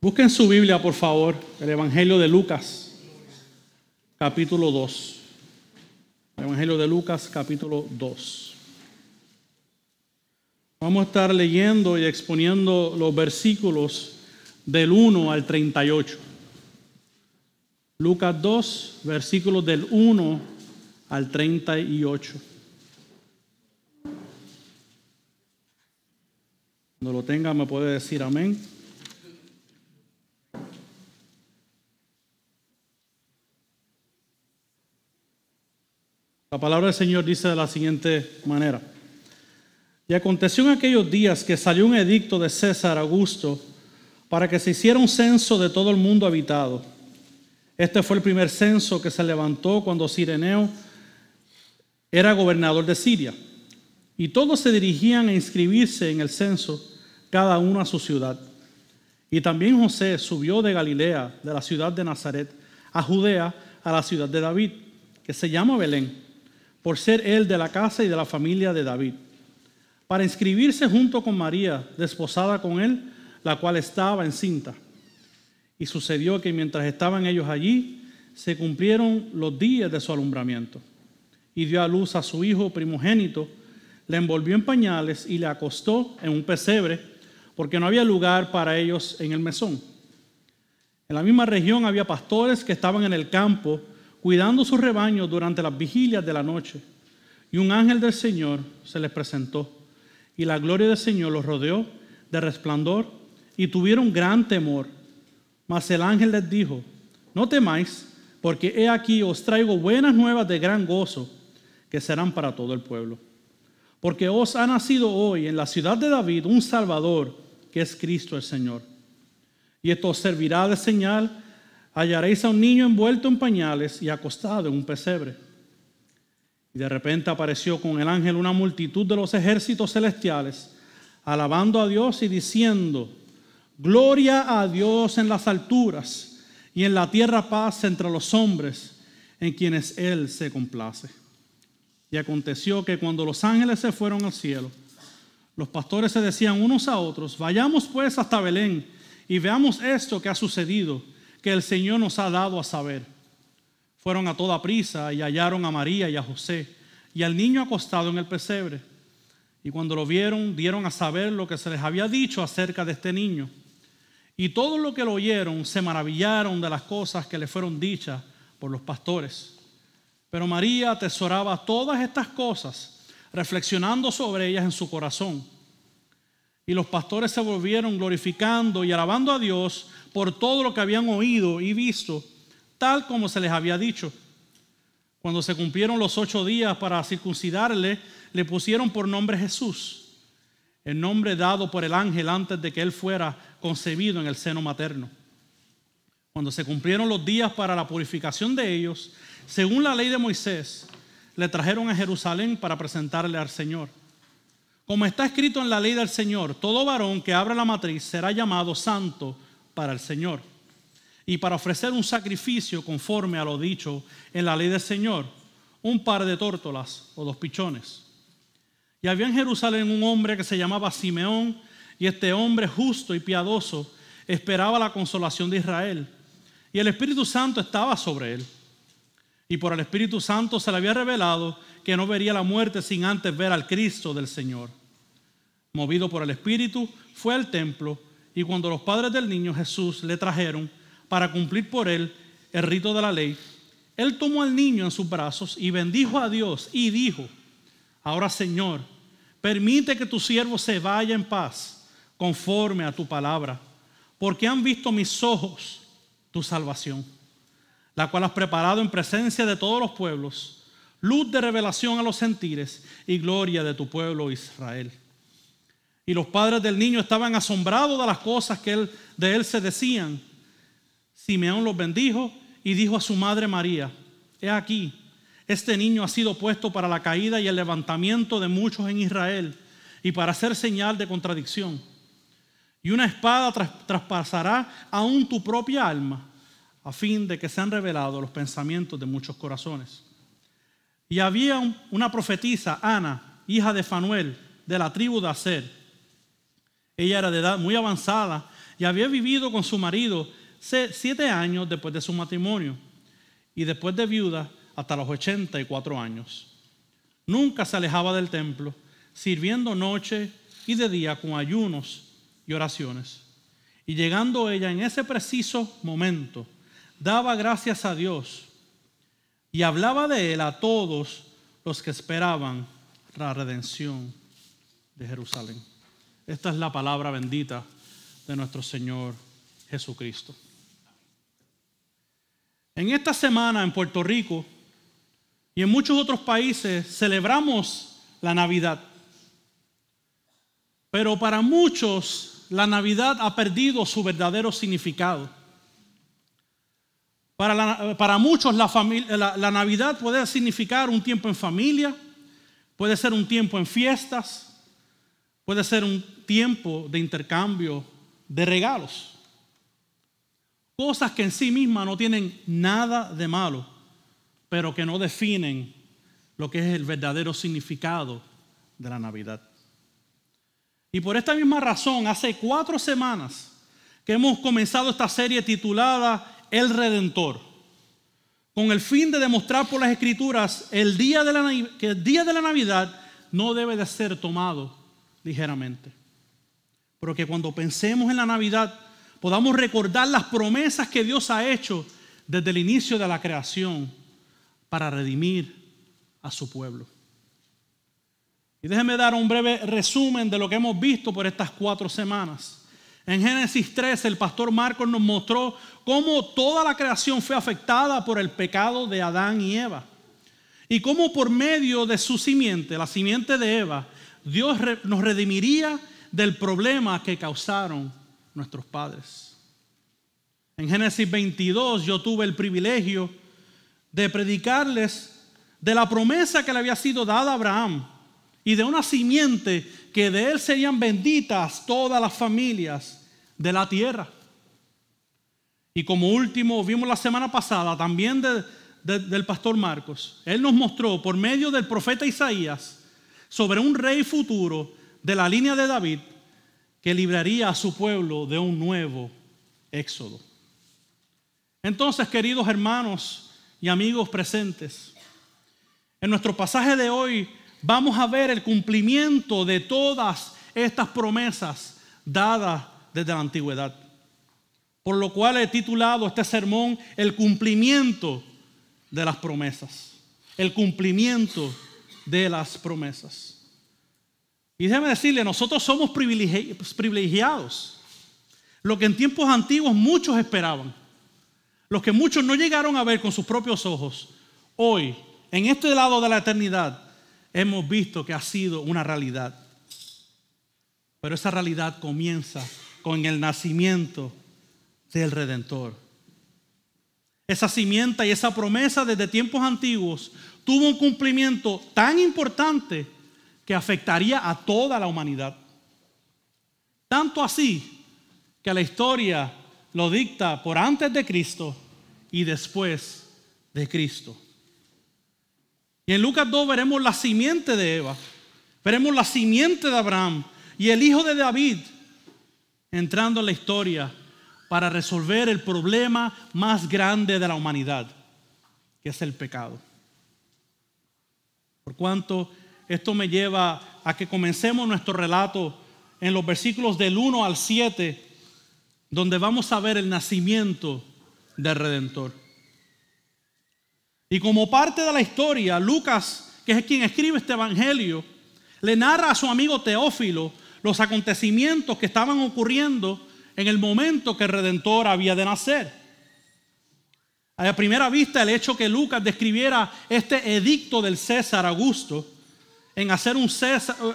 Busquen su Biblia, por favor, el Evangelio de Lucas, capítulo 2. El Evangelio de Lucas, capítulo 2. Vamos a estar leyendo y exponiendo los versículos del 1 al 38. Lucas 2, versículos del 1 al 38. Cuando lo tenga me puede decir amén. La palabra del Señor dice de la siguiente manera. Y aconteció en aquellos días que salió un edicto de César Augusto para que se hiciera un censo de todo el mundo habitado. Este fue el primer censo que se levantó cuando Sireneo era gobernador de Siria. Y todos se dirigían a inscribirse en el censo, cada uno a su ciudad. Y también José subió de Galilea, de la ciudad de Nazaret, a Judea, a la ciudad de David, que se llama Belén por ser él de la casa y de la familia de David, para inscribirse junto con María, desposada con él, la cual estaba encinta. Y sucedió que mientras estaban ellos allí, se cumplieron los días de su alumbramiento. Y dio a luz a su hijo primogénito, le envolvió en pañales y le acostó en un pesebre, porque no había lugar para ellos en el mesón. En la misma región había pastores que estaban en el campo, cuidando sus rebaños durante las vigilias de la noche. Y un ángel del Señor se les presentó, y la gloria del Señor los rodeó de resplandor, y tuvieron gran temor. Mas el ángel les dijo, no temáis, porque he aquí os traigo buenas nuevas de gran gozo, que serán para todo el pueblo. Porque os ha nacido hoy en la ciudad de David un Salvador, que es Cristo el Señor. Y esto os servirá de señal hallaréis a un niño envuelto en pañales y acostado en un pesebre. Y de repente apareció con el ángel una multitud de los ejércitos celestiales, alabando a Dios y diciendo, Gloria a Dios en las alturas y en la tierra paz entre los hombres en quienes Él se complace. Y aconteció que cuando los ángeles se fueron al cielo, los pastores se decían unos a otros, vayamos pues hasta Belén y veamos esto que ha sucedido que el Señor nos ha dado a saber. Fueron a toda prisa y hallaron a María y a José y al niño acostado en el pesebre. Y cuando lo vieron, dieron a saber lo que se les había dicho acerca de este niño. Y todos los que lo oyeron se maravillaron de las cosas que le fueron dichas por los pastores. Pero María atesoraba todas estas cosas, reflexionando sobre ellas en su corazón. Y los pastores se volvieron glorificando y alabando a Dios por todo lo que habían oído y visto, tal como se les había dicho. Cuando se cumplieron los ocho días para circuncidarle, le pusieron por nombre Jesús, el nombre dado por el ángel antes de que él fuera concebido en el seno materno. Cuando se cumplieron los días para la purificación de ellos, según la ley de Moisés, le trajeron a Jerusalén para presentarle al Señor. Como está escrito en la ley del Señor, todo varón que abra la matriz será llamado santo para el Señor y para ofrecer un sacrificio conforme a lo dicho en la ley del Señor, un par de tórtolas o dos pichones. Y había en Jerusalén un hombre que se llamaba Simeón, y este hombre justo y piadoso esperaba la consolación de Israel. Y el Espíritu Santo estaba sobre él. Y por el Espíritu Santo se le había revelado que no vería la muerte sin antes ver al Cristo del Señor. Movido por el Espíritu, fue al templo y cuando los padres del niño Jesús le trajeron para cumplir por él el rito de la ley, él tomó al niño en sus brazos y bendijo a Dios y dijo, ahora Señor, permite que tu siervo se vaya en paz conforme a tu palabra, porque han visto mis ojos tu salvación, la cual has preparado en presencia de todos los pueblos, luz de revelación a los sentires y gloria de tu pueblo Israel. Y los padres del niño estaban asombrados de las cosas que él, de él se decían. Simeón los bendijo y dijo a su madre María, he aquí, este niño ha sido puesto para la caída y el levantamiento de muchos en Israel y para hacer señal de contradicción. Y una espada traspasará aún tu propia alma a fin de que sean revelados los pensamientos de muchos corazones. Y había una profetisa, Ana, hija de Fanuel, de la tribu de Aser ella era de edad muy avanzada y había vivido con su marido siete años después de su matrimonio y después de viuda hasta los 84 años. Nunca se alejaba del templo, sirviendo noche y de día con ayunos y oraciones. Y llegando ella en ese preciso momento, daba gracias a Dios y hablaba de él a todos los que esperaban la redención de Jerusalén. Esta es la palabra bendita de nuestro Señor Jesucristo. En esta semana en Puerto Rico y en muchos otros países celebramos la Navidad. Pero para muchos la Navidad ha perdido su verdadero significado. Para, para muchos la, la Navidad puede significar un tiempo en familia, puede ser un tiempo en fiestas, puede ser un tiempo de intercambio de regalos. Cosas que en sí mismas no tienen nada de malo, pero que no definen lo que es el verdadero significado de la Navidad. Y por esta misma razón, hace cuatro semanas que hemos comenzado esta serie titulada El Redentor, con el fin de demostrar por las Escrituras que el día de la Navidad no debe de ser tomado ligeramente. Pero que cuando pensemos en la Navidad podamos recordar las promesas que Dios ha hecho desde el inicio de la creación para redimir a su pueblo. Y déjenme dar un breve resumen de lo que hemos visto por estas cuatro semanas. En Génesis 3 el pastor Marcos nos mostró cómo toda la creación fue afectada por el pecado de Adán y Eva. Y cómo por medio de su simiente, la simiente de Eva, Dios nos redimiría del problema que causaron nuestros padres. En Génesis 22 yo tuve el privilegio de predicarles de la promesa que le había sido dada a Abraham y de una simiente que de él serían benditas todas las familias de la tierra. Y como último, vimos la semana pasada también del pastor Marcos, él nos mostró por medio del profeta Isaías sobre un rey futuro de la línea de David que libraría a su pueblo de un nuevo éxodo. Entonces, queridos hermanos y amigos presentes, en nuestro pasaje de hoy vamos a ver el cumplimiento de todas estas promesas dadas desde la antigüedad. Por lo cual he titulado este sermón El cumplimiento de las promesas. El cumplimiento de las promesas. Y déjeme decirle, nosotros somos privilegiados. Lo que en tiempos antiguos muchos esperaban. Los que muchos no llegaron a ver con sus propios ojos. Hoy, en este lado de la eternidad, hemos visto que ha sido una realidad. Pero esa realidad comienza con el nacimiento del Redentor. Esa simienta y esa promesa desde tiempos antiguos tuvo un cumplimiento tan importante que afectaría a toda la humanidad. Tanto así que la historia lo dicta por antes de Cristo y después de Cristo. Y en Lucas 2 veremos la simiente de Eva, veremos la simiente de Abraham y el hijo de David entrando en la historia para resolver el problema más grande de la humanidad, que es el pecado. Por cuanto esto me lleva a que comencemos nuestro relato en los versículos del 1 al 7, donde vamos a ver el nacimiento del Redentor. Y como parte de la historia, Lucas, que es quien escribe este Evangelio, le narra a su amigo Teófilo los acontecimientos que estaban ocurriendo en el momento que el Redentor había de nacer. A primera vista, el hecho que Lucas describiera este edicto del César Augusto en hacer un,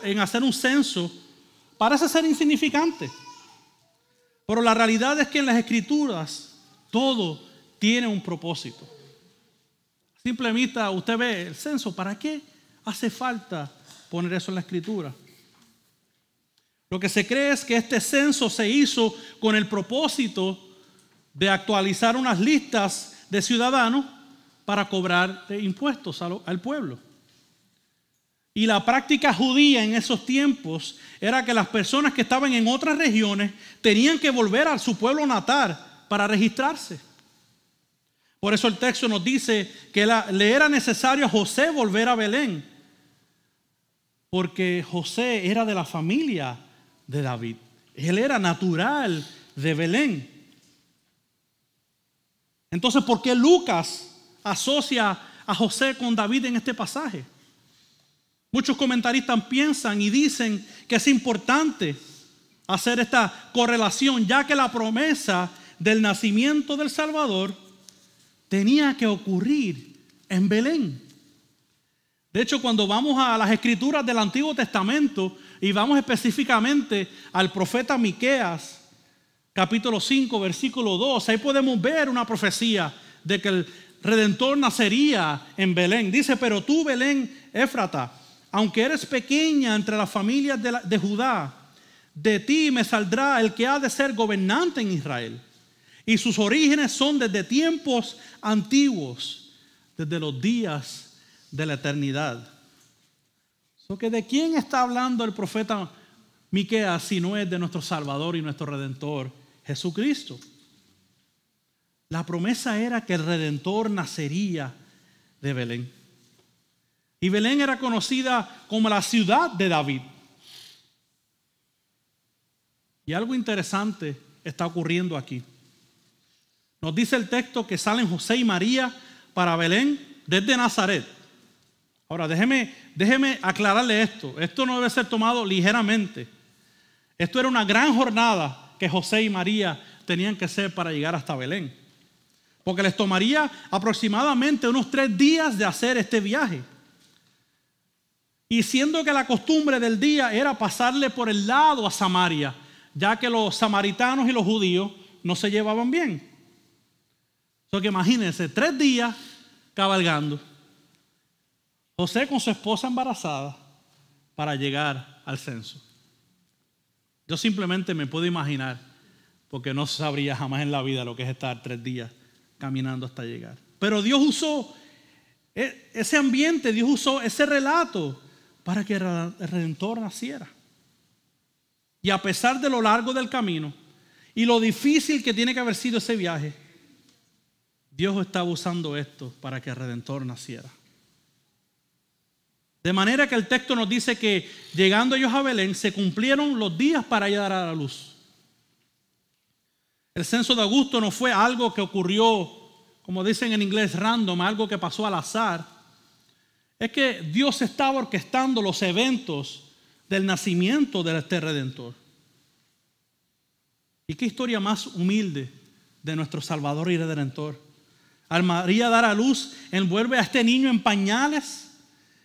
en hacer un censo parece ser insignificante. Pero la realidad es que en las escrituras todo tiene un propósito. Simplemente usted ve el censo, ¿para qué hace falta poner eso en la escritura? Lo que se cree es que este censo se hizo con el propósito de actualizar unas listas de ciudadanos para cobrar impuestos al pueblo. Y la práctica judía en esos tiempos era que las personas que estaban en otras regiones tenían que volver a su pueblo natal para registrarse. Por eso el texto nos dice que le era necesario a José volver a Belén, porque José era de la familia de David. Él era natural de Belén. Entonces, ¿por qué Lucas asocia a José con David en este pasaje? Muchos comentaristas piensan y dicen que es importante hacer esta correlación, ya que la promesa del nacimiento del Salvador tenía que ocurrir en Belén. De hecho, cuando vamos a las escrituras del Antiguo Testamento y vamos específicamente al profeta Miqueas, capítulo 5, versículo 2, ahí podemos ver una profecía de que el redentor nacería en Belén. Dice, "Pero tú, Belén, Éfrata, aunque eres pequeña entre las familias de, Judá, de ti me saldrá el que ha de ser gobernante en Israel." Y sus orígenes son desde tiempos antiguos, desde los días de la eternidad. ¿De quién está hablando el profeta Miqueas si no es de nuestro Salvador y nuestro Redentor, Jesucristo? La promesa era que el Redentor nacería de Belén. Y Belén era conocida como la ciudad de David. Y algo interesante está ocurriendo aquí. Nos dice el texto que salen José y María para Belén desde Nazaret. Ahora, déjeme, déjeme aclararle esto. Esto no debe ser tomado ligeramente. Esto era una gran jornada que José y María tenían que hacer para llegar hasta Belén. Porque les tomaría aproximadamente unos tres días de hacer este viaje. Y siendo que la costumbre del día era pasarle por el lado a Samaria, ya que los samaritanos y los judíos no se llevaban bien. Porque imagínense, tres días cabalgando. José con su esposa embarazada para llegar al censo. Yo simplemente me puedo imaginar, porque no sabría jamás en la vida lo que es estar tres días caminando hasta llegar. Pero Dios usó e, ese ambiente, Dios usó ese relato para que el Redentor naciera. Y a pesar de lo largo del camino y lo difícil que tiene que haber sido ese viaje, Dios estaba usando esto para que el Redentor naciera. De manera que el texto nos dice que llegando ellos a Belén se cumplieron los días para llegar a la luz. El censo de Augusto no fue algo que ocurrió, como dicen en inglés, random, algo que pasó al azar. Es que Dios estaba orquestando los eventos del nacimiento de este redentor. ¿Y qué historia más humilde de nuestro Salvador y Redentor? Al María dar a luz, envuelve a este niño en pañales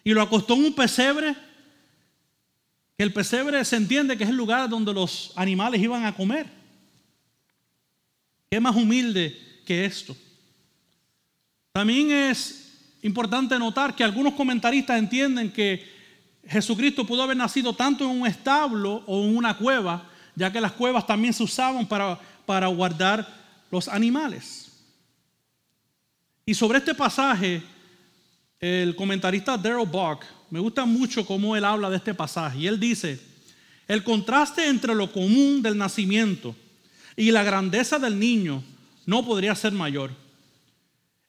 y lo acostó en un pesebre. Que el pesebre se entiende que es el lugar donde los animales iban a comer. ¿Qué más humilde que esto? También es importante notar que algunos comentaristas entienden que Jesucristo pudo haber nacido tanto en un establo o en una cueva, ya que las cuevas también se usaban para, para guardar los animales. Y sobre este pasaje, el comentarista Daryl Buck, me gusta mucho cómo él habla de este pasaje. Y él dice, el contraste entre lo común del nacimiento y la grandeza del niño no podría ser mayor.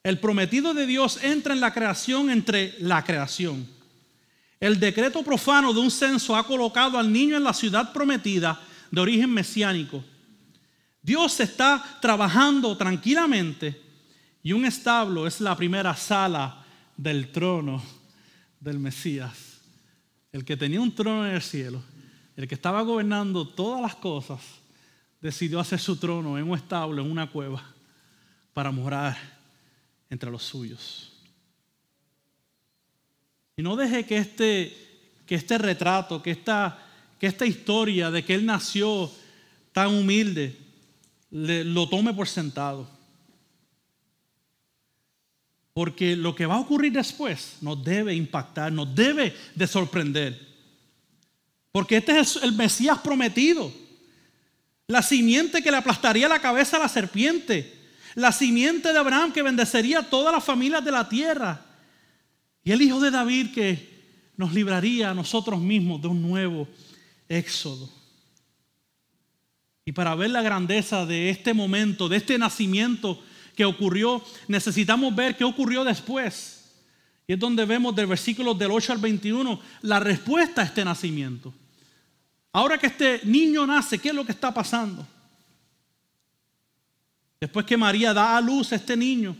El prometido de Dios entra en la creación entre la creación. El decreto profano de un censo ha colocado al niño en la ciudad prometida de origen mesiánico. Dios está trabajando tranquilamente y un establo es la primera sala del trono del Mesías. El que tenía un trono en el cielo, el que estaba gobernando todas las cosas, decidió hacer su trono en un establo, en una cueva, para morar entre los suyos. Y no deje que este, que este retrato, que esta, que esta historia de que él nació tan humilde, lo tome por sentado. Porque lo que va a ocurrir después nos debe impactar, nos debe de sorprender. Porque este es el Mesías prometido. La simiente que le aplastaría la cabeza a la serpiente. La simiente de Abraham que bendecería a todas las familias de la tierra. Y el hijo de David que nos libraría a nosotros mismos de un nuevo éxodo. Y para ver la grandeza de este momento, de este nacimiento que ocurrió, necesitamos ver qué ocurrió después. Y es donde vemos del versículo del 8 al 21 la respuesta a este nacimiento. Ahora que este niño nace, ¿qué es lo que está pasando? Después que María da a luz a este niño,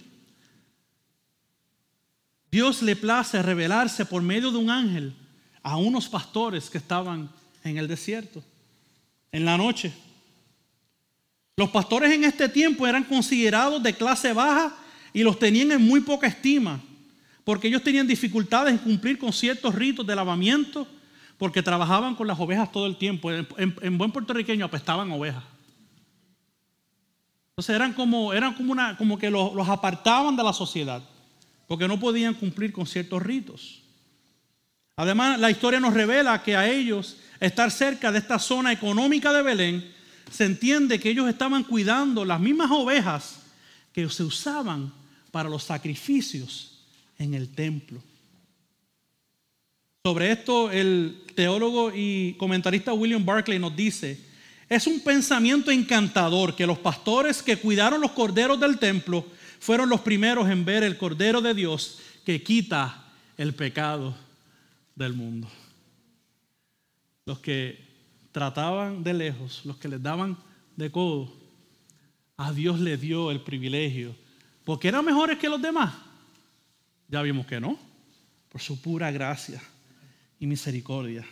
Dios le place revelarse por medio de un ángel a unos pastores que estaban en el desierto, en la noche. Los pastores en este tiempo eran considerados de clase baja y los tenían en muy poca estima, porque ellos tenían dificultades en cumplir con ciertos ritos de lavamiento, porque trabajaban con las ovejas todo el tiempo. En, buen puertorriqueño apestaban ovejas. Entonces eran como, eran como, una, como que los apartaban de la sociedad, porque no podían cumplir con ciertos ritos. Además, la historia nos revela que a ellos estar cerca de esta zona económica de Belén, se entiende que ellos estaban cuidando las mismas ovejas que se usaban para los sacrificios en el templo. Sobre esto el teólogo y comentarista William Barclay nos dice, es un pensamiento encantador que los pastores que cuidaron los corderos del templo fueron los primeros en ver el cordero de Dios que quita el pecado del mundo. Los que trataban de lejos, los que les daban de codo, a Dios le dio el privilegio, porque eran mejores que los demás. Ya vimos que no, por su pura gracia y misericordia.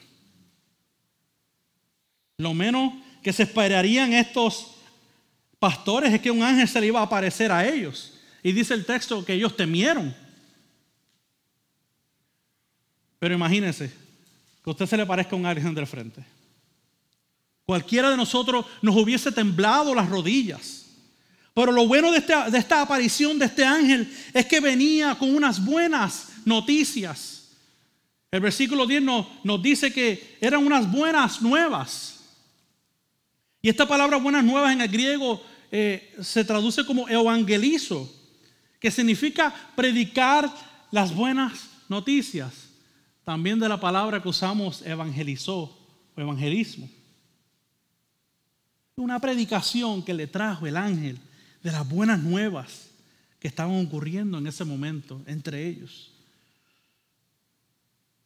Lo menos que se esperarían estos pastores es que un ángel se le iba a aparecer a ellos. Y dice el texto que ellos temieron. Pero imagínense que a usted se le parezca un ángel del frente. Cualquiera de nosotros nos hubiese temblado las rodillas. Pero lo bueno de esta, de esta aparición de este ángel es que venía con unas buenas noticias. El versículo 10 nos, nos, dice que eran unas buenas nuevas. Y esta palabra buenas nuevas en el griego eh, se traduce como evangelizo, que significa predicar las buenas noticias. También de la palabra que usamos evangelizó o evangelismo una predicación que le trajo el ángel de las buenas nuevas que estaban ocurriendo en ese momento entre ellos.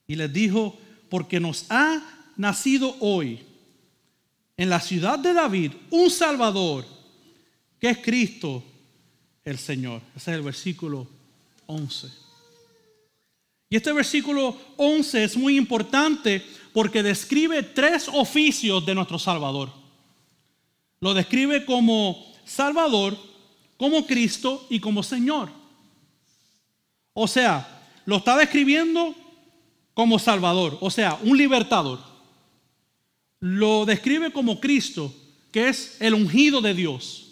Y les dijo, porque nos ha nacido hoy en la ciudad de David un Salvador, que es Cristo el Señor. Ese es el versículo 11. Y este versículo 11 es muy importante porque describe tres oficios de nuestro Salvador. Lo describe como Salvador, como Cristo y como Señor. O sea, lo está describiendo como Salvador, o sea, un libertador. Lo describe como Cristo, que es el ungido de Dios.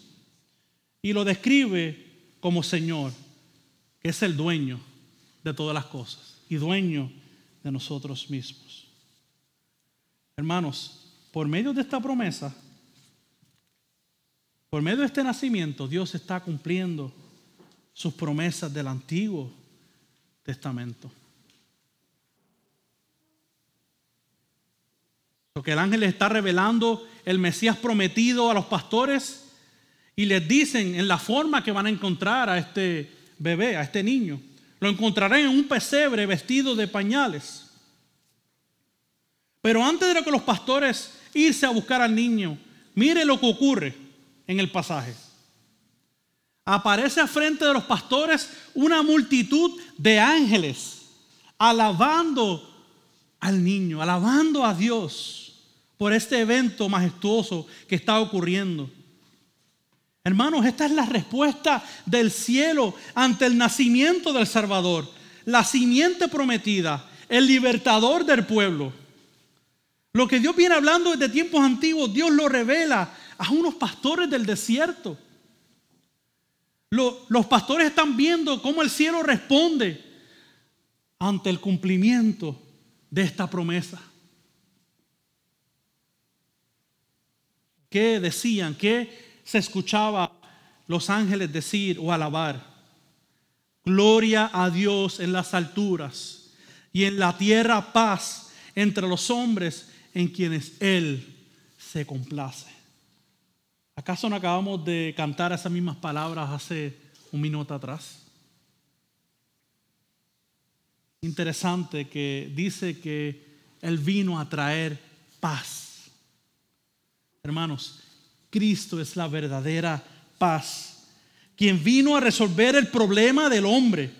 Y lo describe como Señor, que es el dueño de todas las cosas y dueño de nosotros mismos. Hermanos, por medio de esta promesa, por medio de este nacimiento, Dios está cumpliendo sus promesas del Antiguo Testamento. Porque el ángel está revelando el Mesías prometido a los pastores y les dicen en la forma que van a encontrar a este bebé, a este niño. Lo encontrarán en un pesebre vestido de pañales. Pero antes de que los pastores irse a buscar al niño, mire lo que ocurre en el pasaje. Aparece a frente de los pastores una multitud de ángeles alabando al niño, alabando a Dios por este evento majestuoso que está ocurriendo. Hermanos, esta es la respuesta del cielo ante el nacimiento del Salvador, la simiente prometida, el libertador del pueblo. Lo que Dios viene hablando desde tiempos antiguos, Dios lo revela a unos pastores del desierto. los pastores están viendo cómo el cielo responde ante el cumplimiento de esta promesa. ¿Qué decían? ¿Qué se escuchaba los ángeles decir o alabar? Gloria a Dios en las alturas y en la tierra paz entre los hombres en quienes Él se complace. ¿Acaso no acabamos de cantar esas mismas palabras hace un minuto atrás? Interesante que dice que Él vino a traer paz. Hermanos, Cristo es la verdadera paz, quien vino a resolver el problema del hombre.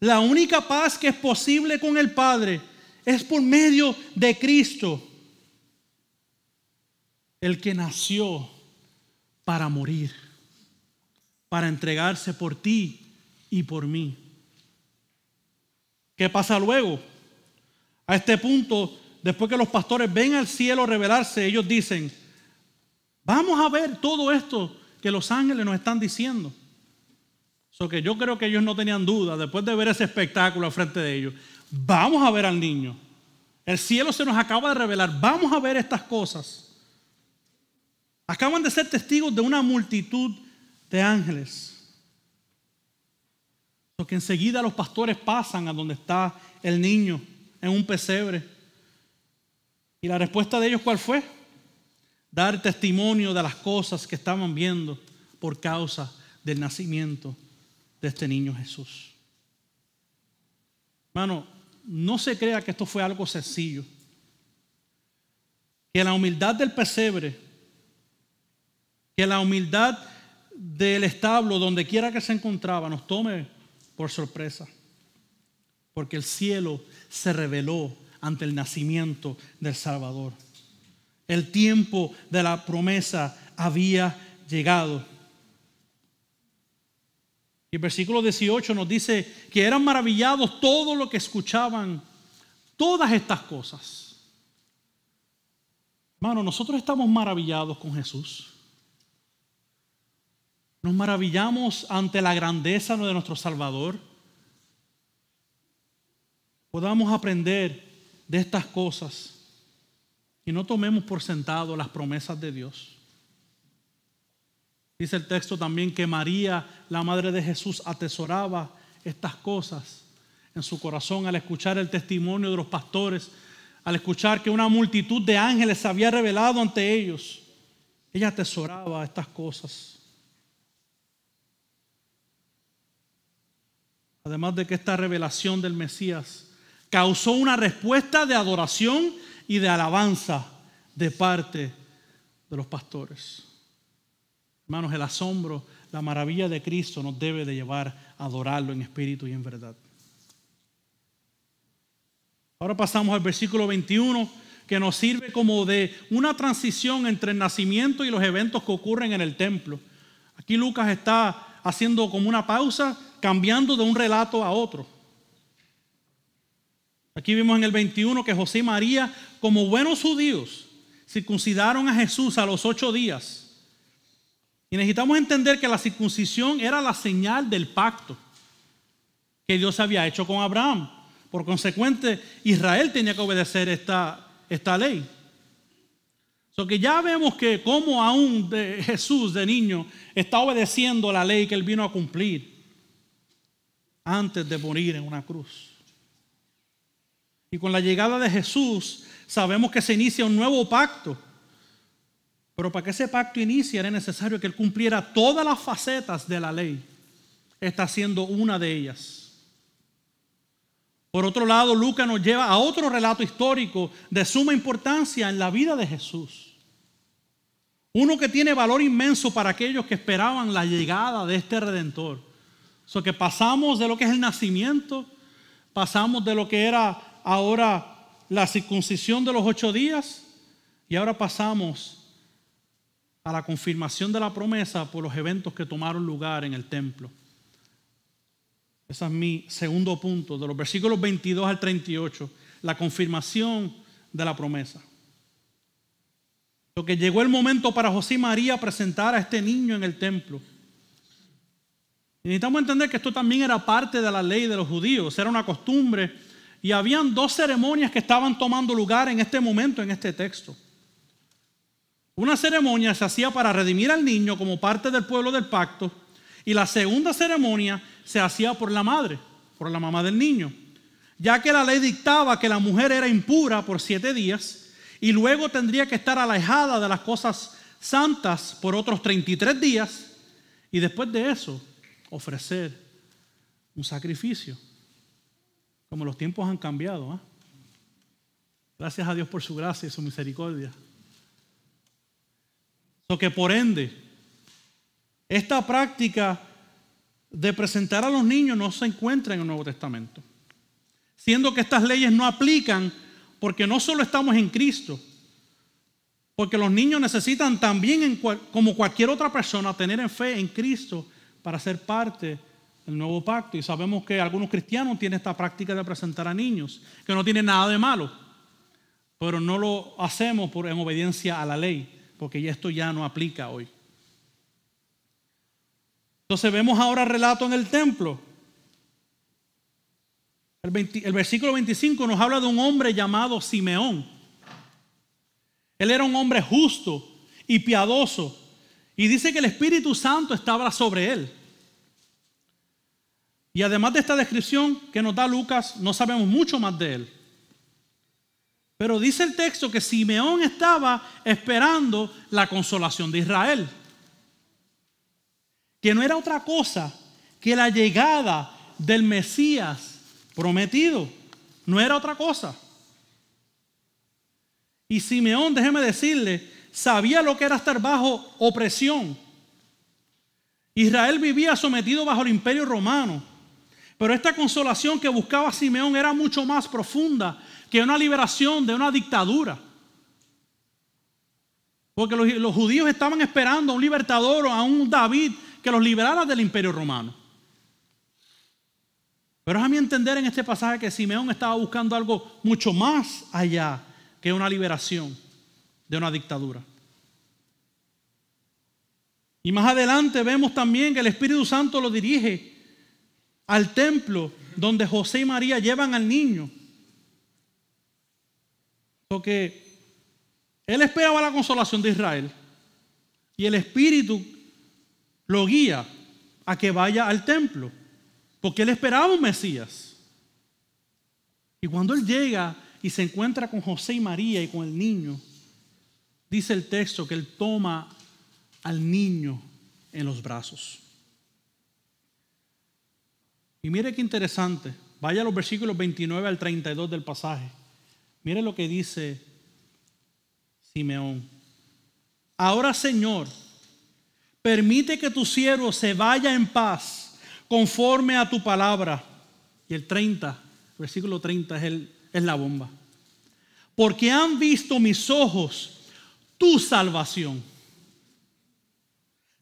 La única paz que es posible con el Padre es por medio de Cristo, el que nació para morir, para entregarse por ti y por mí. ¿Qué pasa luego? A este punto, después que los pastores ven al cielo revelarse, ellos dicen, vamos a ver todo esto que los ángeles nos están diciendo. So que yo creo que ellos no tenían duda, después de ver ese espectáculo al frente de ellos, vamos a ver al niño. El cielo se nos acaba de revelar, vamos a ver estas cosas. Acaban de ser testigos de una multitud de ángeles. Lo que enseguida los pastores pasan a donde está el niño en un pesebre. Y la respuesta de ellos, ¿cuál fue? Dar testimonio de las cosas que estaban viendo por causa del nacimiento de este niño Jesús. Hermano, no se crea que esto fue algo sencillo. Que la humildad del pesebre, que la humildad del establo, donde quiera que se encontraba, nos tome por sorpresa. Porque el cielo se reveló ante el nacimiento del Salvador. El tiempo de la promesa había llegado. Y el versículo 18 nos dice que eran maravillados todos los que escuchaban todas estas cosas. Hermano, nosotros estamos maravillados con Jesús. Nos maravillamos ante la grandeza de nuestro Salvador. Podamos aprender de estas cosas y no tomemos por sentado las promesas de Dios. Dice el texto también que María, la madre de Jesús, atesoraba estas cosas en su corazón al escuchar el testimonio de los pastores, al escuchar que una multitud de ángeles se había revelado ante ellos. Ella atesoraba estas cosas. Además de que esta revelación del Mesías causó una respuesta de adoración y de alabanza de parte de los pastores. Hermanos, el asombro, la maravilla de Cristo nos debe de llevar a adorarlo en espíritu y en verdad. Ahora pasamos al versículo 21, que nos sirve como de una transición entre el nacimiento y los eventos que ocurren en el templo. Aquí Lucas está haciendo como una pausa, cambiando de un relato a otro. Aquí vimos en el 21 que José y María, como buenos judíos, circuncidaron a Jesús a los ocho días y necesitamos entender que la circuncisión era la señal del pacto que Dios había hecho con Abraham. Por consecuente, Israel tenía que obedecer esta, esta ley. So que ya vemos que como aún de Jesús de niño está obedeciendo la ley que él vino a cumplir antes de morir en una cruz. Y con la llegada de Jesús sabemos que se inicia un nuevo pacto pero para que ese pacto inicie era necesario que él cumpliera todas las facetas de la ley. Está siendo una de ellas. Por otro lado, Lucas nos lleva a otro relato histórico de suma importancia en la vida de Jesús. Uno que tiene valor inmenso para aquellos que esperaban la llegada de este redentor. So que pasamos de lo que es el nacimiento, pasamos de lo que era ahora la circuncisión de los ocho días y ahora pasamos a la confirmación de la promesa por los eventos que tomaron lugar en el templo. Ese es mi segundo punto, de los versículos 22 al 38, la confirmación de la promesa. Lo que llegó el momento para José y María presentar a este niño en el templo. Necesitamos entender que esto también era parte de la ley de los judíos, era una costumbre. Y habían dos ceremonias que estaban tomando lugar en este momento, en este texto. Una ceremonia se hacía para redimir al niño como parte del pueblo del pacto y la segunda ceremonia se hacía por la madre, por la mamá del niño. ya que la ley dictaba que la mujer era impura por siete días y luego tendría que estar alejada de las cosas santas por otros 33 días y después de eso ofrecer un sacrificio. Como los tiempos han cambiado. ¿ah? Gracias a Dios por su gracia y su misericordia. Lo que por ende, esta práctica de presentar a los niños no se encuentra en el Nuevo Testamento. Siendo que estas leyes no aplican porque no solo estamos en Cristo, porque los niños necesitan también, como cualquier otra persona, tener en fe en Cristo para ser parte del nuevo pacto. Y sabemos que algunos cristianos tienen esta práctica de presentar a niños, que no tiene nada de malo, pero no lo hacemos por, en obediencia a la ley, porque esto ya no aplica hoy. Entonces vemos ahora relato en el templo el, versículo 25 nos habla de un hombre llamado Simeón. Él era un hombre justo y piadoso. Y dice que el Espíritu Santo estaba sobre él. Y además de esta descripción que nos da Lucas, no sabemos mucho más de él. Pero dice el texto que Simeón estaba esperando la consolación de Israel. Que no era otra cosa que la llegada del Mesías prometido. No era otra cosa. Y Simeón, déjeme decirle, sabía lo que era estar bajo opresión. Israel vivía sometido bajo el imperio romano. Pero esta consolación que buscaba Simeón era mucho más profunda que una liberación de una dictadura. Porque los, judíos estaban esperando a un libertador o a un David que los liberara del imperio romano. Pero es a mi entender en este pasaje que Simeón estaba buscando algo mucho más allá que una liberación de una dictadura. Y más adelante vemos también que el Espíritu Santo lo dirige al templo donde José y María llevan al niño. Porque él esperaba la consolación de Israel y el Espíritu lo guía a que vaya al templo. Porque él esperaba un Mesías. Y cuando él llega y se encuentra con José y María y con el niño, dice el texto que él toma al niño en los brazos. Y mire qué interesante. Vaya a los versículos 29 al 32 del pasaje. Mire lo que dice Simeón. Ahora, Señor, permite que tu siervo se vaya en paz conforme a tu palabra. Y el 30, versículo 30 es, el, es la bomba. Porque han visto mis ojos tu salvación,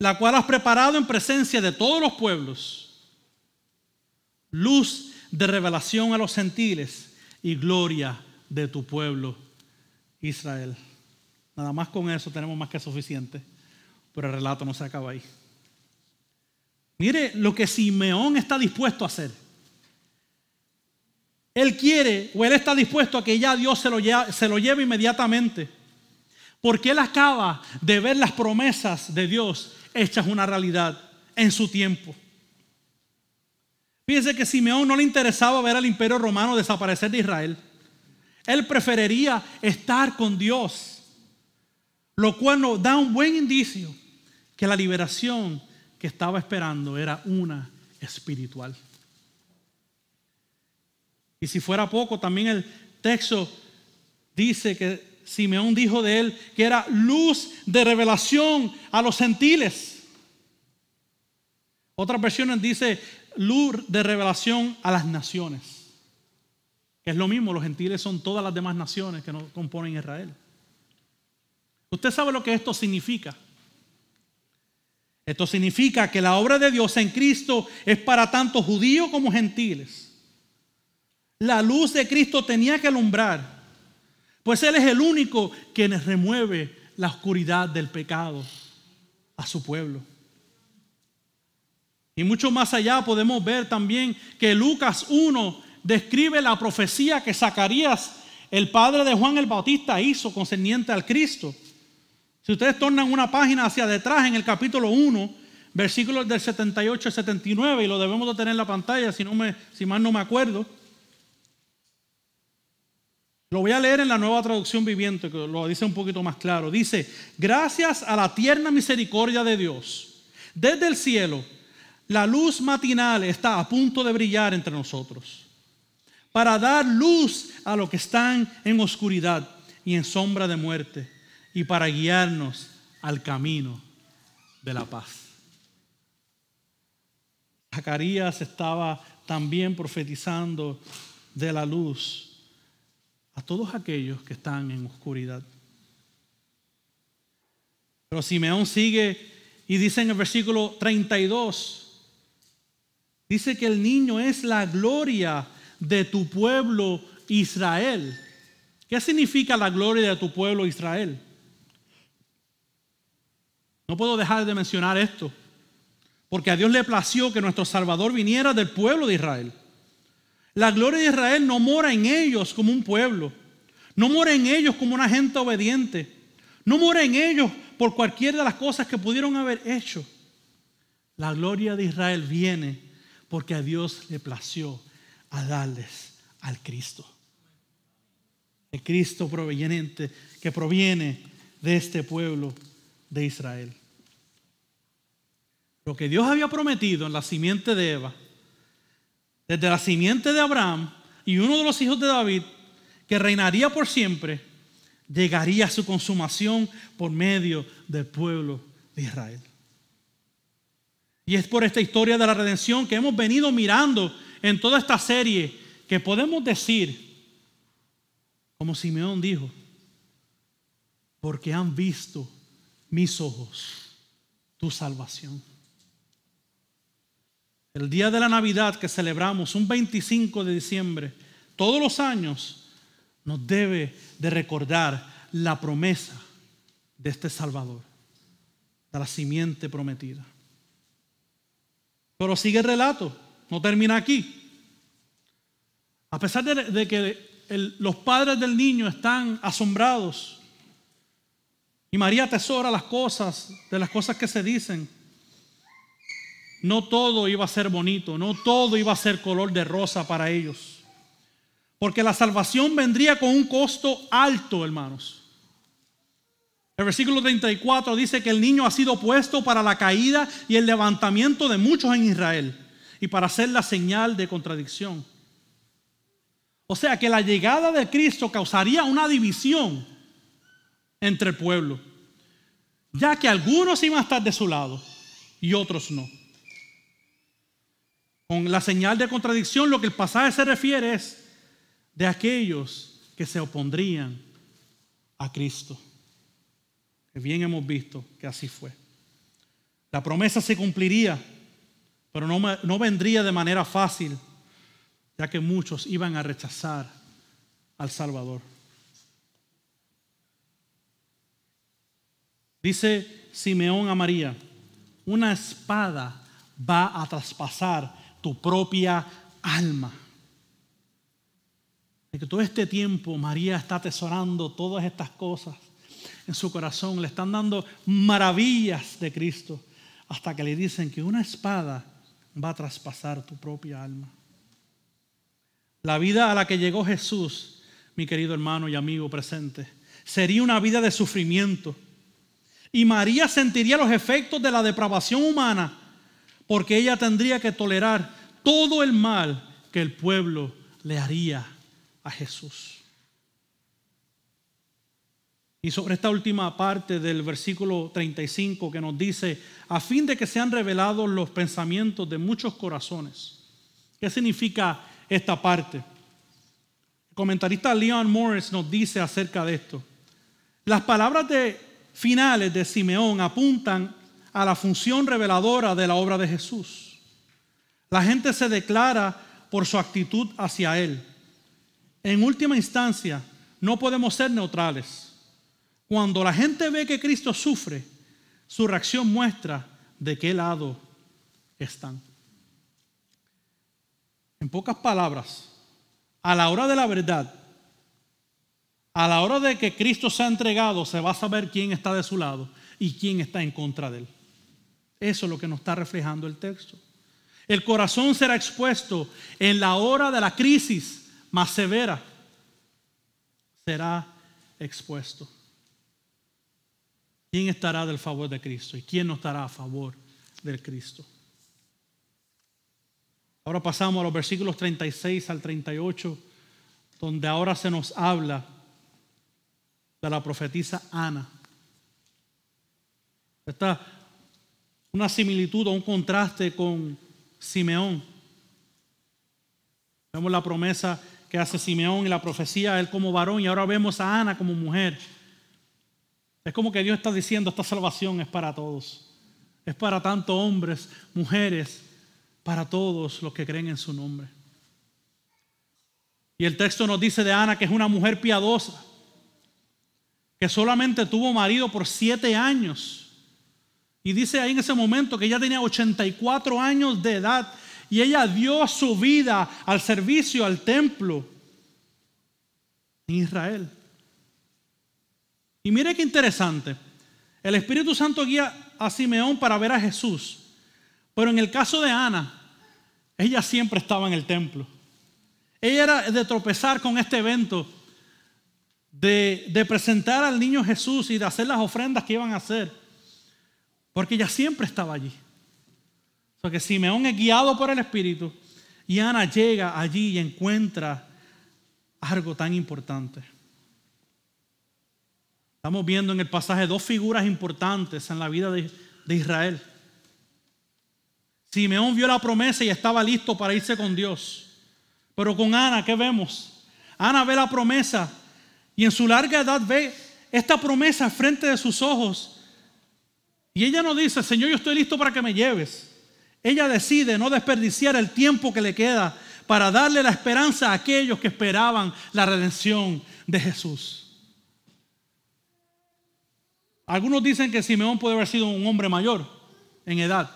la cual has preparado en presencia de todos los pueblos, luz de revelación a los gentiles y gloria de tu pueblo Israel. Nada más con eso tenemos más que suficiente, pero el relato no se acaba ahí. Mire lo que Simeón está dispuesto a hacer. Él quiere o él está dispuesto a que ya Dios se lo, lleve, se lo lleve inmediatamente. Porque él acaba de ver las promesas de Dios hechas una realidad en su tiempo. Fíjense que Simeón no le interesaba ver al imperio romano desaparecer de Israel. Él preferiría estar con Dios. Lo cual nos da un buen indicio que la liberación que estaba esperando era una espiritual. Y si fuera poco, también el texto dice que Simeón dijo de él que era luz de revelación a los gentiles. Otras versiones dice luz de revelación a las naciones. Es lo mismo, los gentiles son todas las demás naciones que no componen Israel. Usted sabe lo que esto significa. Esto significa que la obra de Dios en Cristo es para tanto judíos como gentiles. La luz de Cristo tenía que alumbrar, pues Él es el único que remueve la oscuridad del pecado a su pueblo. Y mucho más allá podemos ver también que Lucas 1 describe la profecía que Zacarías, el padre de Juan el Bautista, hizo concerniente al Cristo. Si ustedes tornan una página hacia detrás en el capítulo 1, versículos del 78 al 79, y lo debemos de tener en la pantalla, si, no me, si mal no me acuerdo, Lo voy a leer en la nueva traducción viviente, que lo dice un poquito más claro. Dice, gracias a la tierna misericordia de Dios, desde el cielo, la luz matinal está a punto de brillar entre nosotros, para dar luz a los que están en oscuridad y en sombra de muerte, y para guiarnos al camino de la paz. Zacarías estaba también profetizando de la luz a todos aquellos que están en oscuridad. Pero Simeón sigue y dice en el versículo 32, dice que el niño es la gloria de tu pueblo Israel. ¿Qué significa la gloria de tu pueblo Israel? No puedo dejar de mencionar esto, porque a Dios le plació que nuestro Salvador viniera del pueblo de Israel. La gloria de Israel no mora en ellos como un pueblo. No mora en ellos como una gente obediente. No mora en ellos por cualquiera de las cosas que pudieron haber hecho. La gloria de Israel viene porque a Dios le plació a darles al Cristo. El Cristo proveniente que proviene de este pueblo de Israel. Lo que Dios había prometido en la simiente de Eva desde la simiente de Abraham y uno de los hijos de David, que reinaría por siempre, llegaría a su consumación por medio del pueblo de Israel. Y es por esta historia de la redención que hemos venido mirando en toda esta serie que podemos decir, como Simeón dijo, porque han visto mis ojos tu salvación. El día de la Navidad que celebramos, un 25 de diciembre, todos los años, nos debe de recordar la promesa de este Salvador, de la simiente prometida. Pero sigue el relato, no termina aquí. A pesar de, que los padres del niño están asombrados y María atesora las cosas, de las cosas que se dicen, no todo iba a ser bonito, no todo iba a ser color de rosa para ellos. Porque la salvación vendría con un costo alto, hermanos. El versículo 34 dice que el niño ha sido puesto para la caída y el levantamiento de muchos en Israel y para hacer la señal de contradicción. O sea que la llegada de Cristo causaría una división entre el pueblo, ya que algunos iban a estar de su lado y otros no. Con la señal de contradicción, lo que el pasaje se refiere es de aquellos que se opondrían a Cristo. Que bien hemos visto que así fue. La promesa se cumpliría, pero no, no vendría de manera fácil, ya que muchos iban a rechazar al Salvador. Dice Simeón a María, una espada va a traspasar tu propia alma. De que todo este tiempo María está atesorando todas estas cosas en su corazón, le están dando maravillas de Cristo, hasta que le dicen que una espada va a traspasar tu propia alma. La vida a la que llegó Jesús, mi querido hermano y amigo presente, sería una vida de sufrimiento. Y María sentiría los efectos de la depravación humana porque ella tendría que tolerar todo el mal que el pueblo le haría a Jesús. Y sobre esta última parte del versículo 35 que nos dice, a fin de que sean revelados los pensamientos de muchos corazones. ¿Qué significa esta parte? El comentarista Leon Morris nos dice acerca de esto. Las palabras finales de Simeón apuntan a la función reveladora de la obra de Jesús. La gente se declara por su actitud hacia Él. En última instancia, no podemos ser neutrales. Cuando la gente ve que Cristo sufre, su reacción muestra de qué lado están. En pocas palabras, a la hora de la verdad, a la hora de que Cristo se ha entregado, se va a saber quién está de su lado y quién está en contra de él. Eso es lo que nos está reflejando el texto. El corazón será expuesto en la hora de la crisis más severa. será expuesto. ¿Quién estará del favor de Cristo y quién no estará a favor del Cristo? Ahora pasamos a los versículos 36 al 38, donde ahora se nos habla de la profetisa Ana. Está una similitud o un contraste con Simeón. Vemos la promesa que hace Simeón y la profecía él como varón y ahora vemos a Ana como mujer. Es como que Dios está diciendo, esta salvación es para todos. Es para tanto hombres, mujeres, para todos los que creen en su nombre. Y el texto nos dice de Ana que es una mujer piadosa, que solamente tuvo marido por siete años. Y dice ahí en ese momento que ella tenía 84 años de edad y ella dio su vida al servicio al templo en Israel. Y mire qué interesante. El Espíritu Santo guía a Simeón para ver a Jesús. Pero en el caso de Ana, ella siempre estaba en el templo. Ella era de tropezar con este evento, de, de presentar al niño Jesús y de hacer las ofrendas que iban a hacer. Porque ella siempre estaba allí. O sea que Simeón es guiado por el Espíritu y Ana llega allí y encuentra algo tan importante. Estamos viendo en el pasaje dos figuras importantes en la vida de, de Israel. Simeón vio la promesa y estaba listo para irse con Dios. Pero con Ana, ¿qué vemos? Ana ve la promesa y en su larga edad ve esta promesa frente de sus ojos. Y ella no dice, Señor, yo estoy listo para que me lleves. Ella decide no desperdiciar el tiempo que le queda para darle la esperanza a aquellos que esperaban la redención de Jesús. Algunos dicen que Simeón puede haber sido un hombre mayor en edad.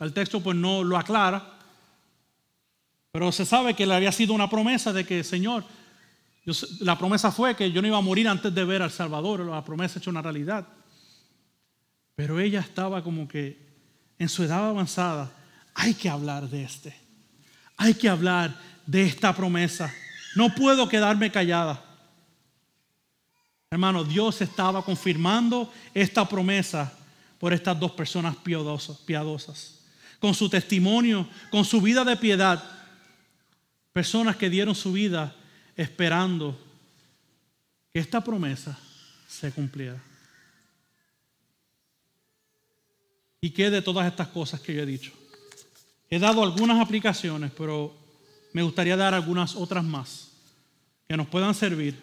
El texto pues no lo aclara. Pero se sabe que le había sido una promesa de que, Señor, la promesa fue que yo no iba a morir antes de ver al Salvador. La promesa hecho una realidad. Pero ella estaba como que en su edad avanzada hay que hablar de este. Hay que hablar de esta promesa. No puedo quedarme callada. Hermano, Dios estaba confirmando esta promesa por estas dos personas piadosas. Con su testimonio, con su vida de piedad. Personas que dieron su vida esperando que esta promesa se cumpliera. ¿Y qué de todas estas cosas que yo he dicho? He dado algunas aplicaciones, pero me gustaría dar algunas otras más que nos puedan servir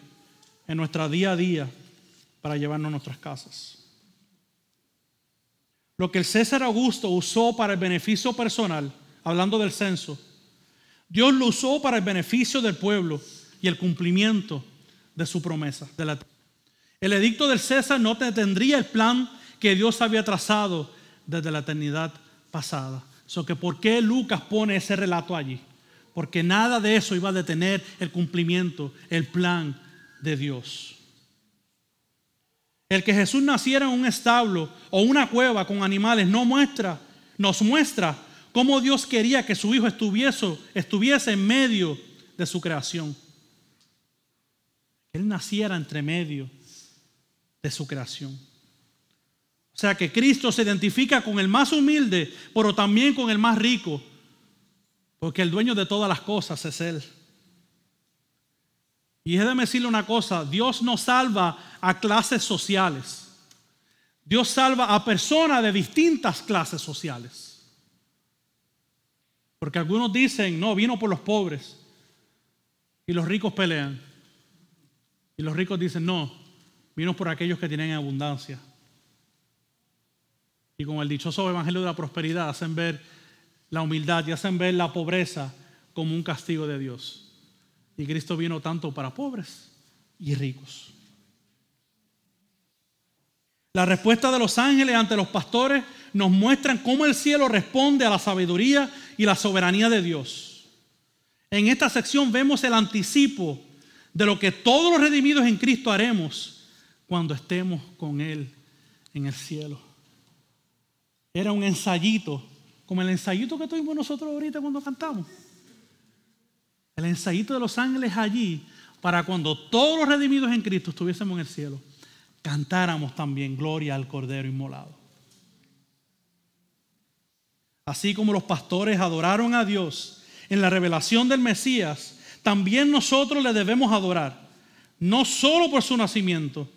en nuestra día a día para llevarnos a nuestras casas. Lo que el César Augusto usó para el beneficio personal, hablando del censo, Dios lo usó para el beneficio del pueblo y el cumplimiento de su promesa. El edicto del César no tendría el plan que Dios había trazado desde la eternidad pasada. So que ¿Por qué Lucas pone ese relato allí? Porque nada de eso iba a detener el cumplimiento, el plan de Dios. El que Jesús naciera en un establo o una cueva con animales no muestra, nos muestra cómo Dios quería que su hijo estuviese, estuviese en medio de su creación. Él naciera entre medio de su creación. O sea que Cristo se identifica con el más humilde, pero también con el más rico, porque el dueño de todas las cosas es Él. Y déjeme decirle una cosa, Dios no salva a clases sociales. Dios salva a personas de distintas clases sociales. Porque algunos dicen, no, vino por los pobres. Y los ricos pelean. Y los ricos dicen, no, vino por aquellos que tienen abundancia y con el dichoso evangelio de la prosperidad hacen ver la humildad y hacen ver la pobreza como un castigo de Dios. Y Cristo vino tanto para pobres y ricos. La respuesta de los ángeles ante los pastores nos muestran cómo el cielo responde a la sabiduría y la soberanía de Dios. En esta sección vemos el anticipo de lo que todos los redimidos en Cristo haremos cuando estemos con Él en el cielo. Era un ensayito, como el ensayito que tuvimos nosotros ahorita cuando cantamos. El ensayito de los ángeles allí, para cuando todos los redimidos en Cristo estuviésemos en el cielo, cantáramos también gloria al Cordero inmolado. Así como los pastores adoraron a Dios en la revelación del Mesías, también nosotros le debemos adorar, no solo por su nacimiento,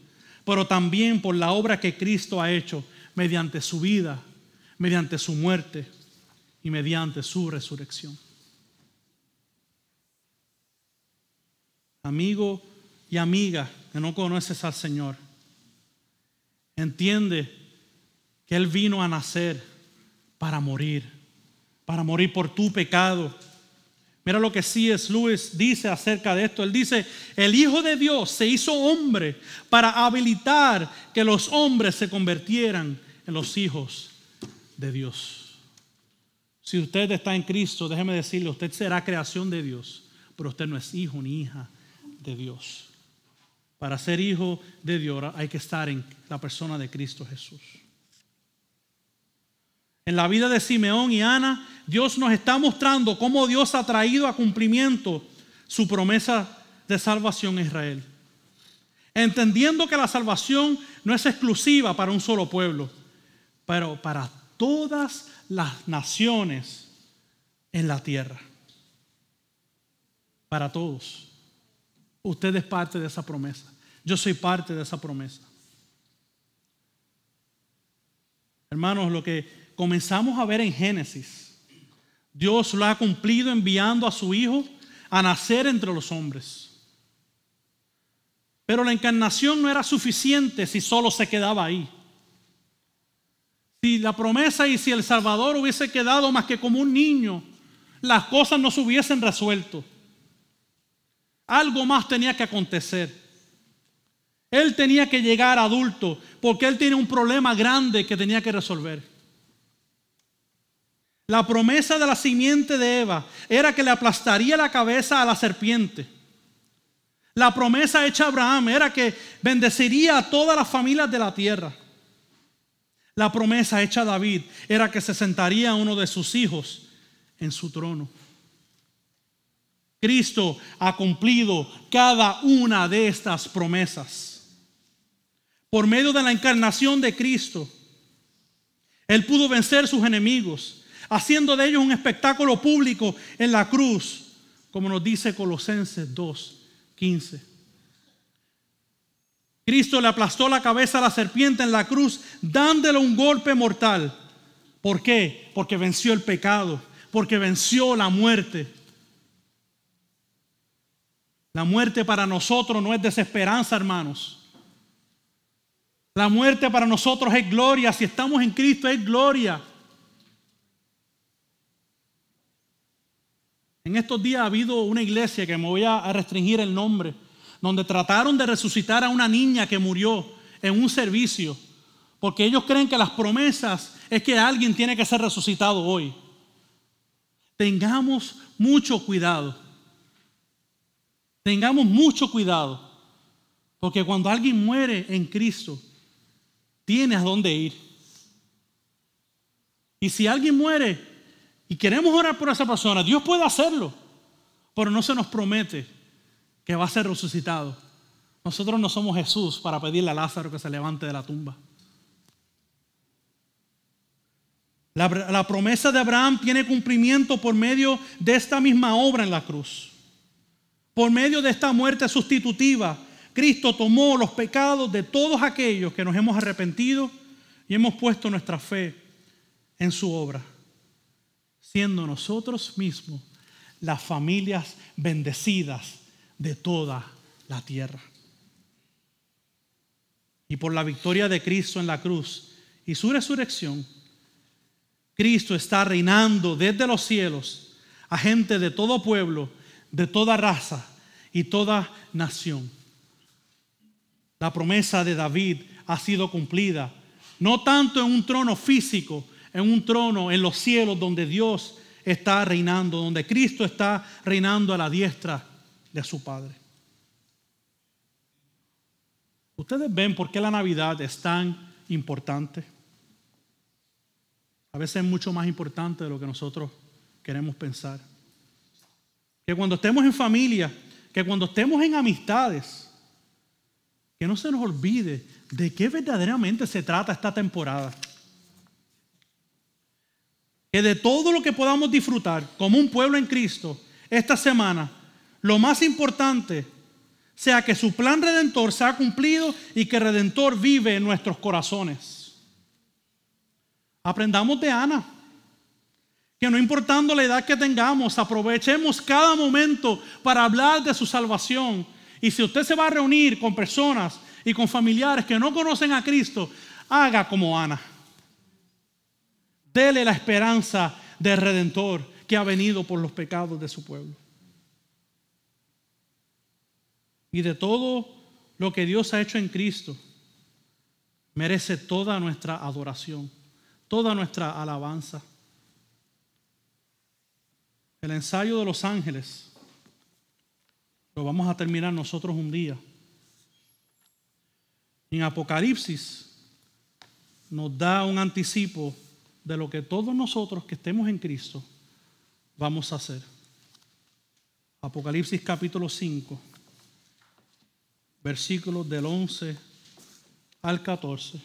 pero también por la obra que Cristo ha hecho mediante su vida, mediante su muerte y mediante su resurrección. Amigo y amiga que no conoces al Señor, entiende que Él vino a nacer para morir, para morir por tu pecado. Mira lo que C.S. Lewis dice acerca de esto. Él dice, el Hijo de Dios se hizo hombre para habilitar que los hombres se convirtieran en los hijos de Dios. Si usted está en Cristo, déjeme decirle, usted será creación de Dios, pero usted no es hijo ni hija de Dios. Para ser hijo de Dios hay que estar en la persona de Cristo Jesús. En la vida de Simeón y Ana, Dios nos está mostrando cómo Dios ha traído a cumplimiento su promesa de salvación a Israel. Entendiendo que la salvación no es exclusiva para un solo pueblo, pero para todas las naciones en la tierra. Para todos. Usted es parte de esa promesa. Yo soy parte de esa promesa. Hermanos, lo que comenzamos a ver en Génesis, Dios lo ha cumplido enviando a su Hijo a nacer entre los hombres. Pero la encarnación no era suficiente si solo se quedaba ahí. Si la promesa y si el Salvador hubiese quedado más que como un niño, las cosas no se hubiesen resuelto. Algo más tenía que acontecer. Él tenía que llegar adulto porque él tiene un problema grande que tenía que resolver. La promesa de la simiente de Eva era que le aplastaría la cabeza a la serpiente. La promesa hecha a Abraham era que bendeciría a todas las familias de la tierra. La promesa hecha a David era que se sentaría uno de sus hijos en su trono. Cristo ha cumplido cada una de estas promesas. Por medio de la encarnación de Cristo, Él pudo vencer sus enemigos, haciendo de ellos un espectáculo público en la cruz, como nos dice Colosenses 2.15. Cristo le aplastó la cabeza a la serpiente en la cruz, dándole un golpe mortal. ¿Por qué? Porque venció el pecado, porque venció la muerte. La muerte para nosotros no es desesperanza, hermanos. La muerte para nosotros es gloria. Si estamos en Cristo es gloria. En estos días ha habido una iglesia que me voy a restringir el nombre, donde trataron de resucitar a una niña que murió en un servicio, porque ellos creen que las promesas es que alguien tiene que ser resucitado hoy. Tengamos mucho cuidado. Tengamos mucho cuidado, porque cuando alguien muere en Cristo, tiene a dónde ir. Y si alguien muere y queremos orar por esa persona, Dios puede hacerlo, pero no se nos promete que va a ser resucitado. Nosotros no somos Jesús para pedirle a Lázaro que se levante de la tumba. La, la, promesa de Abraham tiene cumplimiento por medio de esta misma obra en la cruz. Por medio de esta muerte sustitutiva, Cristo tomó los pecados de todos aquellos que nos hemos arrepentido y hemos puesto nuestra fe en su obra, siendo nosotros mismos las familias bendecidas de toda la tierra. Y por la victoria de Cristo en la cruz y su resurrección, Cristo está reinando desde los cielos a gente de todo pueblo de toda raza y toda nación. La promesa de David ha sido cumplida, no tanto en un trono físico, en un trono en los cielos donde Dios está reinando, donde Cristo está reinando a la diestra de su Padre. Ustedes ven por qué la Navidad es tan importante. A veces es mucho más importante de lo que nosotros queremos pensar que cuando estemos en familia, que cuando estemos en amistades, que no se nos olvide de qué verdaderamente se trata esta temporada. Que de todo lo que podamos disfrutar como un pueblo en Cristo esta semana, lo más importante sea que su plan redentor se ha cumplido y que el redentor vive en nuestros corazones. Aprendamos de Ana. Que no importando la edad que tengamos, aprovechemos cada momento para hablar de su salvación. Y si usted se va a reunir con personas y con familiares que no conocen a Cristo, haga como Ana. Dele la esperanza del Redentor que ha venido por los pecados de su pueblo. Y de todo lo que Dios ha hecho en Cristo, merece toda nuestra adoración, toda nuestra alabanza. El ensayo de los ángeles lo vamos a terminar nosotros un día. En Apocalipsis nos da un anticipo de lo que todos nosotros que estemos en Cristo vamos a hacer. Apocalipsis capítulo 5, versículos del 11 al 14.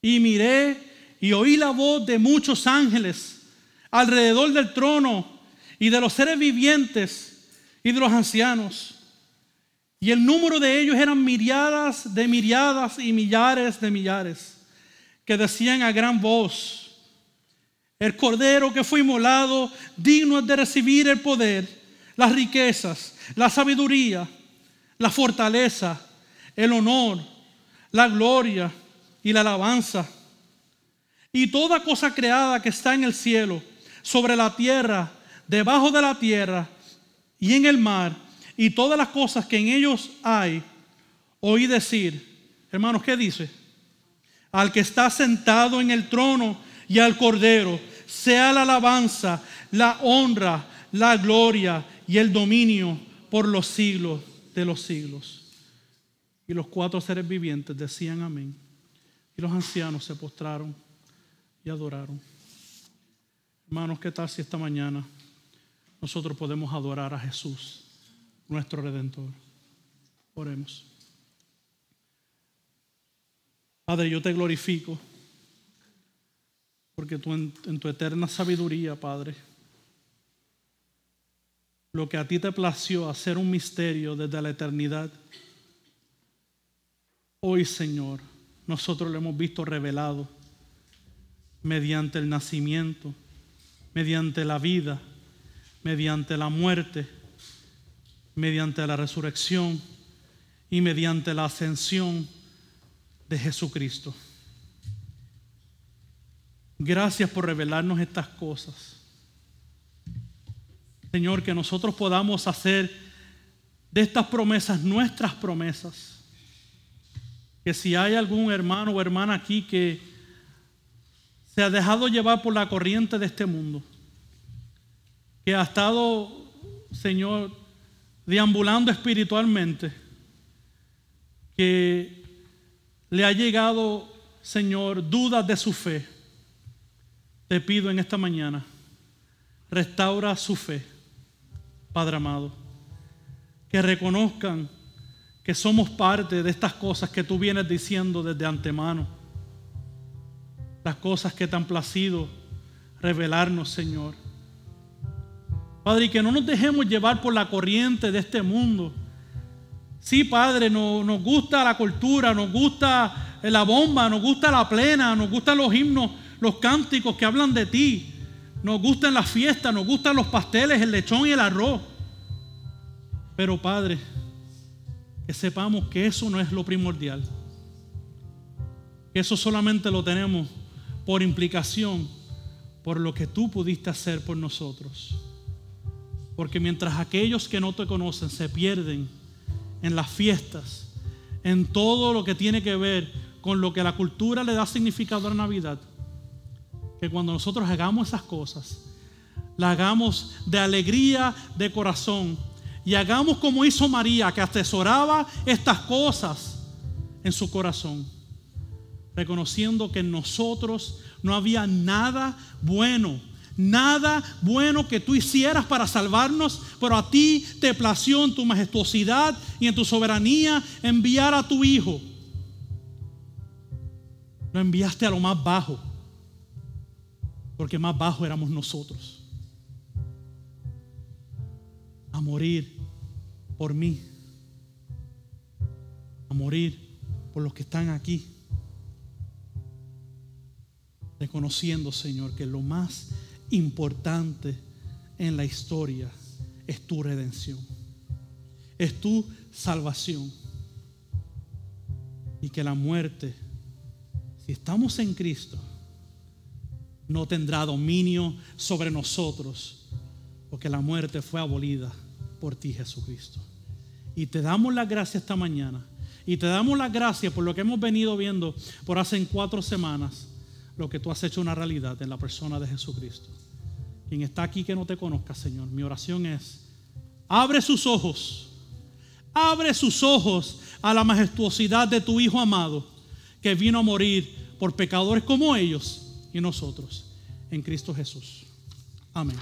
Y miré y oí la voz de muchos ángeles alrededor del trono y de los seres vivientes y de los ancianos. Y el número de ellos eran miriadas de miriadas y millares de millares, que decían a gran voz, el cordero que fue inmolado, digno es de recibir el poder, las riquezas, la sabiduría, la fortaleza, el honor, la gloria y la alabanza. Y toda cosa creada que está en el cielo, sobre la tierra, debajo de la tierra y en el mar, y todas las cosas que en ellos hay, oí decir, hermanos, ¿qué dice? Al que está sentado en el trono y al cordero, sea la alabanza, la honra, la gloria y el dominio por los siglos de los siglos. Y los cuatro seres vivientes decían amén. Y los ancianos se postraron y adoraron. Hermanos, ¿qué tal si esta mañana nosotros podemos adorar a Jesús? nuestro redentor. Oremos. Padre, yo te glorifico porque tú en, en, tu eterna sabiduría, Padre, lo que a ti te plació hacer un misterio desde la eternidad, hoy, Señor, nosotros lo hemos visto revelado mediante el nacimiento, mediante la vida, mediante la muerte mediante la resurrección y mediante la ascensión de Jesucristo. Gracias por revelarnos estas cosas. Señor, que nosotros podamos hacer de estas promesas nuestras promesas. Que si hay algún hermano o hermana aquí que se ha dejado llevar por la corriente de este mundo, que ha estado, Señor, deambulando espiritualmente, que le ha llegado, Señor, dudas de su fe, te pido en esta mañana, restaura su fe, Padre amado, que reconozcan que somos parte de estas cosas que tú vienes diciendo desde antemano, las cosas que te han placido revelarnos, Señor Padre, y que no nos dejemos llevar por la corriente de este mundo. Sí, Padre, nos gusta la cultura, nos gusta la bomba, nos gusta la plena, nos gustan los himnos, los cánticos que hablan de ti. Nos gustan las fiestas, nos gustan los pasteles, el lechón y el arroz. Pero Padre, que sepamos que eso no es lo primordial. Que eso solamente lo tenemos por implicación, por lo que tú pudiste hacer por nosotros. Porque mientras aquellos que no te conocen se pierden en las fiestas, en todo lo que tiene que ver con lo que la cultura le da significado a la Navidad, que cuando nosotros hagamos esas cosas, la hagamos de alegría de corazón y hagamos como hizo María, que atesoraba estas cosas en su corazón, reconociendo que en nosotros no había nada bueno nada bueno que tú hicieras para salvarnos, pero a ti te plació en tu majestuosidad y en tu soberanía enviar a tu Hijo. Lo enviaste a lo más bajo, porque más bajo éramos nosotros. A morir por mí, a morir por los que están aquí reconociendo, Señor, que lo más importante en la historia es tu redención, es tu salvación. Y que la muerte, si estamos en Cristo, no tendrá dominio sobre nosotros, porque la muerte fue abolida por ti, Jesucristo. Y te damos la gracia esta mañana. Y te damos las gracias por lo que hemos venido viendo por hace cuatro semanas lo que tú has hecho una realidad en la persona de Jesucristo. Quien está aquí que no te conozca, Señor, mi oración es, abre sus ojos, abre sus ojos a la majestuosidad de tu Hijo amado, que vino a morir por pecadores como ellos y nosotros, en Cristo Jesús. Amén.